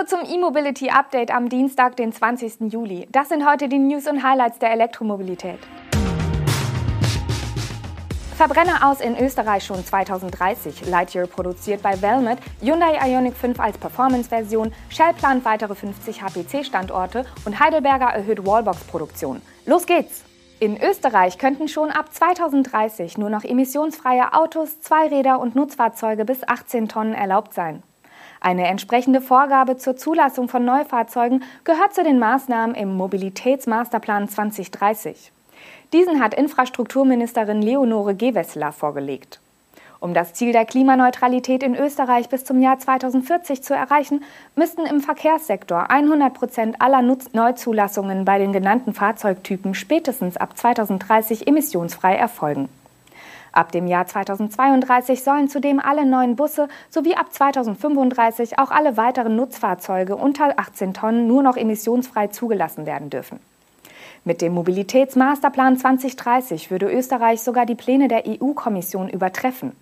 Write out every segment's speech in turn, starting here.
Hallo zum E-Mobility Update am Dienstag, den 20. Juli. Das sind heute die News und Highlights der Elektromobilität. Verbrenner aus in Österreich schon 2030. Lightyear produziert bei Valmet, Hyundai Ioniq 5 als Performance-Version, Shell plant weitere 50 HPC-Standorte und Heidelberger erhöht Wallbox-Produktion. Los geht's! In Österreich könnten schon ab 2030 nur noch emissionsfreie Autos, Zweiräder und Nutzfahrzeuge bis 18 Tonnen erlaubt sein. Eine entsprechende Vorgabe zur Zulassung von Neufahrzeugen gehört zu den Maßnahmen im Mobilitätsmasterplan 2030. Diesen hat Infrastrukturministerin Leonore Gewessler vorgelegt. Um das Ziel der Klimaneutralität in Österreich bis zum Jahr 2040 zu erreichen, müssten im Verkehrssektor 100 Prozent aller Neuzulassungen bei den genannten Fahrzeugtypen spätestens ab 2030 emissionsfrei erfolgen. Ab dem Jahr 2032 sollen zudem alle neuen Busse sowie ab 2035 auch alle weiteren Nutzfahrzeuge unter 18 Tonnen nur noch emissionsfrei zugelassen werden dürfen. Mit dem Mobilitätsmasterplan 2030 würde Österreich sogar die Pläne der EU-Kommission übertreffen.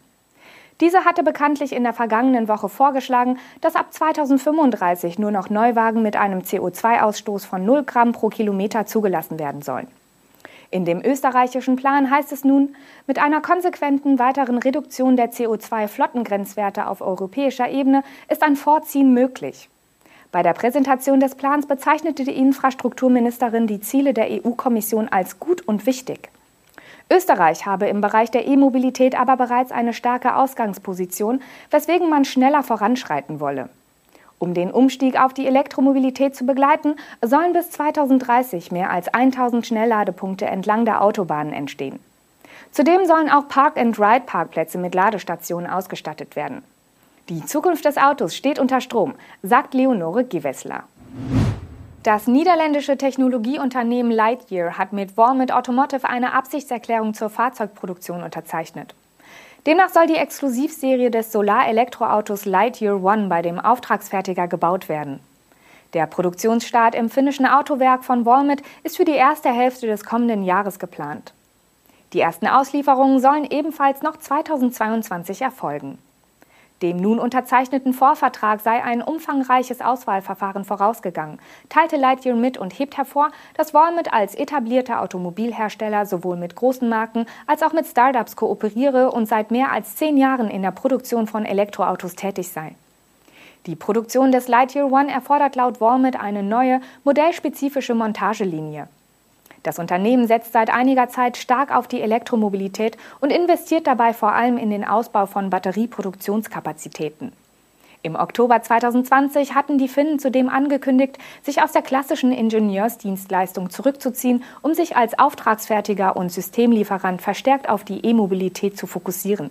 Diese hatte bekanntlich in der vergangenen Woche vorgeschlagen, dass ab 2035 nur noch Neuwagen mit einem CO2-Ausstoß von 0 Gramm pro Kilometer zugelassen werden sollen. In dem österreichischen Plan heißt es nun, mit einer konsequenten weiteren Reduktion der CO2-Flottengrenzwerte auf europäischer Ebene ist ein Vorziehen möglich. Bei der Präsentation des Plans bezeichnete die Infrastrukturministerin die Ziele der EU-Kommission als gut und wichtig. Österreich habe im Bereich der E-Mobilität aber bereits eine starke Ausgangsposition, weswegen man schneller voranschreiten wolle. Um den Umstieg auf die Elektromobilität zu begleiten, sollen bis 2030 mehr als 1000 Schnellladepunkte entlang der Autobahnen entstehen. Zudem sollen auch Park-and-Ride-Parkplätze mit Ladestationen ausgestattet werden. Die Zukunft des Autos steht unter Strom, sagt Leonore Gewessler. Das niederländische Technologieunternehmen Lightyear hat mit Walmart Automotive eine Absichtserklärung zur Fahrzeugproduktion unterzeichnet. Demnach soll die Exklusivserie des Solar-Elektroautos Lightyear One bei dem Auftragsfertiger gebaut werden. Der Produktionsstart im finnischen Autowerk von Walmart ist für die erste Hälfte des kommenden Jahres geplant. Die ersten Auslieferungen sollen ebenfalls noch 2022 erfolgen. Dem nun unterzeichneten Vorvertrag sei ein umfangreiches Auswahlverfahren vorausgegangen, teilte Lightyear mit und hebt hervor, dass Walmart als etablierter Automobilhersteller sowohl mit großen Marken als auch mit Startups kooperiere und seit mehr als zehn Jahren in der Produktion von Elektroautos tätig sei. Die Produktion des Lightyear One erfordert laut Walmart eine neue, modellspezifische Montagelinie. Das Unternehmen setzt seit einiger Zeit stark auf die Elektromobilität und investiert dabei vor allem in den Ausbau von Batterieproduktionskapazitäten. Im Oktober 2020 hatten die Finnen zudem angekündigt, sich aus der klassischen Ingenieursdienstleistung zurückzuziehen, um sich als Auftragsfertiger und Systemlieferant verstärkt auf die E-Mobilität zu fokussieren.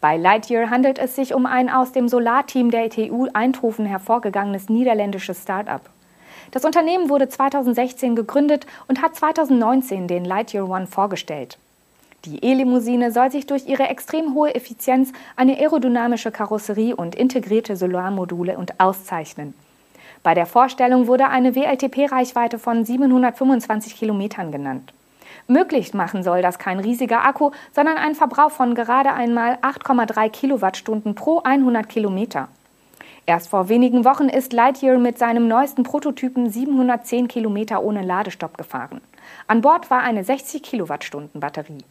Bei Lightyear handelt es sich um ein aus dem Solarteam der TU Eindhoven hervorgegangenes niederländisches Start-up. Das Unternehmen wurde 2016 gegründet und hat 2019 den Lightyear One vorgestellt. Die E-Limousine soll sich durch ihre extrem hohe Effizienz, eine aerodynamische Karosserie und integrierte Solarmodule und auszeichnen. Bei der Vorstellung wurde eine WLTP-Reichweite von 725 Kilometern genannt. Möglich machen soll das kein riesiger Akku, sondern ein Verbrauch von gerade einmal 8,3 Kilowattstunden pro 100 Kilometer. Erst vor wenigen Wochen ist Lightyear mit seinem neuesten Prototypen 710 Kilometer ohne Ladestopp gefahren. An Bord war eine 60 Kilowattstunden Batterie.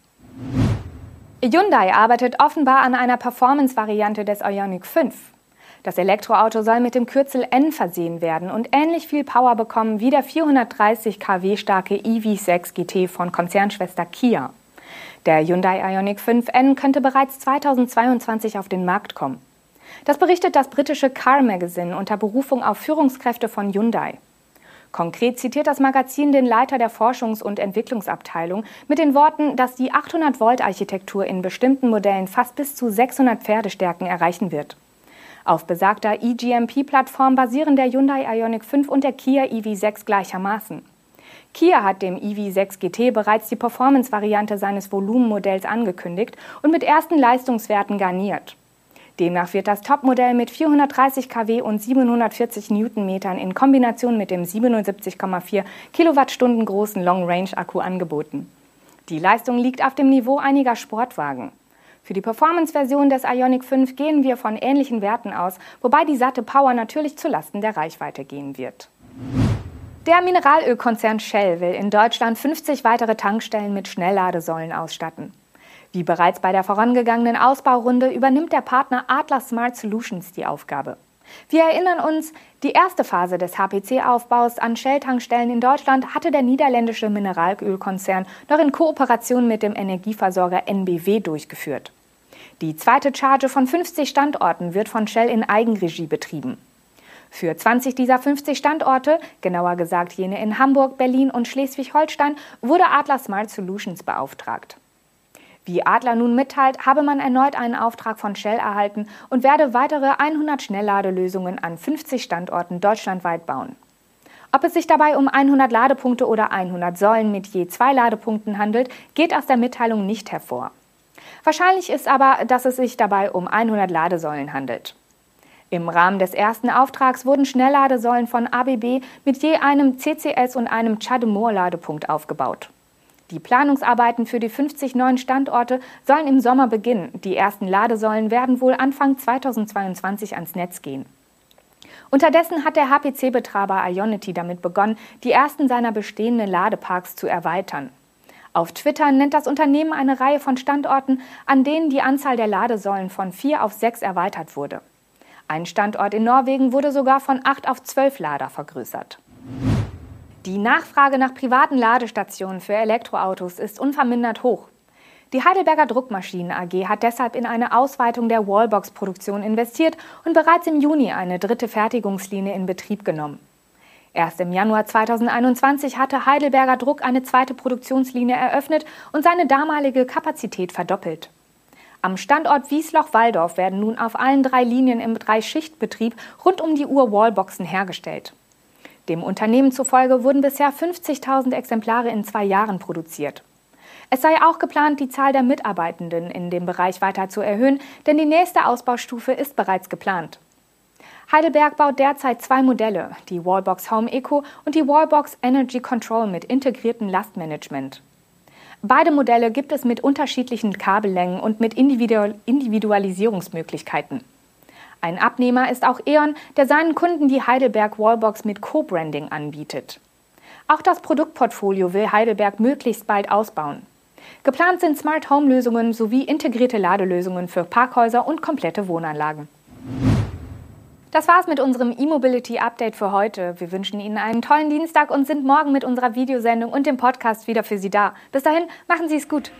Hyundai arbeitet offenbar an einer Performance-Variante des Ioniq 5. Das Elektroauto soll mit dem Kürzel N versehen werden und ähnlich viel Power bekommen wie der 430 kW starke EV6 GT von Konzernschwester Kia. Der Hyundai Ioniq 5N könnte bereits 2022 auf den Markt kommen. Das berichtet das britische Car Magazine unter Berufung auf Führungskräfte von Hyundai. Konkret zitiert das Magazin den Leiter der Forschungs- und Entwicklungsabteilung mit den Worten, dass die 800-Volt-Architektur in bestimmten Modellen fast bis zu 600 Pferdestärken erreichen wird. Auf besagter eGMP-Plattform basieren der Hyundai Ioniq 5 und der Kia EV6 gleichermaßen. Kia hat dem EV6 GT bereits die Performance-Variante seines Volumenmodells angekündigt und mit ersten Leistungswerten garniert. Demnach wird das Topmodell mit 430 kW und 740 Newtonmetern in Kombination mit dem 77,4 Kilowattstunden großen Long-Range-Akku angeboten. Die Leistung liegt auf dem Niveau einiger Sportwagen. Für die Performance-Version des Ioniq 5 gehen wir von ähnlichen Werten aus, wobei die satte Power natürlich zulasten der Reichweite gehen wird. Der Mineralölkonzern Shell will in Deutschland 50 weitere Tankstellen mit Schnellladesäulen ausstatten. Wie bereits bei der vorangegangenen Ausbaurunde übernimmt der Partner Adler Smart Solutions die Aufgabe. Wir erinnern uns, die erste Phase des HPC-Aufbaus an Shell-Tankstellen in Deutschland hatte der niederländische Mineralölkonzern noch in Kooperation mit dem Energieversorger NBW durchgeführt. Die zweite Charge von 50 Standorten wird von Shell in Eigenregie betrieben. Für 20 dieser 50 Standorte, genauer gesagt jene in Hamburg, Berlin und Schleswig-Holstein, wurde Adler Smart Solutions beauftragt. Wie Adler nun mitteilt, habe man erneut einen Auftrag von Shell erhalten und werde weitere 100 Schnellladelösungen an 50 Standorten deutschlandweit bauen. Ob es sich dabei um 100 Ladepunkte oder 100 Säulen mit je zwei Ladepunkten handelt, geht aus der Mitteilung nicht hervor. Wahrscheinlich ist aber, dass es sich dabei um 100 Ladesäulen handelt. Im Rahmen des ersten Auftrags wurden Schnellladesäulen von ABB mit je einem CCS und einem Chademore-Ladepunkt aufgebaut. Die Planungsarbeiten für die 50 neuen Standorte sollen im Sommer beginnen. Die ersten Ladesäulen werden wohl Anfang 2022 ans Netz gehen. Unterdessen hat der HPC-Betreiber Ionity damit begonnen, die ersten seiner bestehenden Ladeparks zu erweitern. Auf Twitter nennt das Unternehmen eine Reihe von Standorten, an denen die Anzahl der Ladesäulen von vier auf sechs erweitert wurde. Ein Standort in Norwegen wurde sogar von acht auf zwölf Lader vergrößert. Die Nachfrage nach privaten Ladestationen für Elektroautos ist unvermindert hoch. Die Heidelberger Druckmaschinen AG hat deshalb in eine Ausweitung der Wallbox-Produktion investiert und bereits im Juni eine dritte Fertigungslinie in Betrieb genommen. Erst im Januar 2021 hatte Heidelberger Druck eine zweite Produktionslinie eröffnet und seine damalige Kapazität verdoppelt. Am Standort Wiesloch-Walldorf werden nun auf allen drei Linien im Dreischichtbetrieb rund um die Uhr Wallboxen hergestellt. Dem Unternehmen zufolge wurden bisher 50.000 Exemplare in zwei Jahren produziert. Es sei auch geplant, die Zahl der Mitarbeitenden in dem Bereich weiter zu erhöhen, denn die nächste Ausbaustufe ist bereits geplant. Heidelberg baut derzeit zwei Modelle, die Wallbox Home Eco und die Wallbox Energy Control mit integriertem Lastmanagement. Beide Modelle gibt es mit unterschiedlichen Kabellängen und mit Individualisierungsmöglichkeiten. Ein Abnehmer ist auch E.ON, der seinen Kunden die Heidelberg Wallbox mit Co-Branding anbietet. Auch das Produktportfolio will Heidelberg möglichst bald ausbauen. Geplant sind Smart Home Lösungen sowie integrierte Ladelösungen für Parkhäuser und komplette Wohnanlagen. Das war's mit unserem E-Mobility Update für heute. Wir wünschen Ihnen einen tollen Dienstag und sind morgen mit unserer Videosendung und dem Podcast wieder für Sie da. Bis dahin, machen Sie es gut.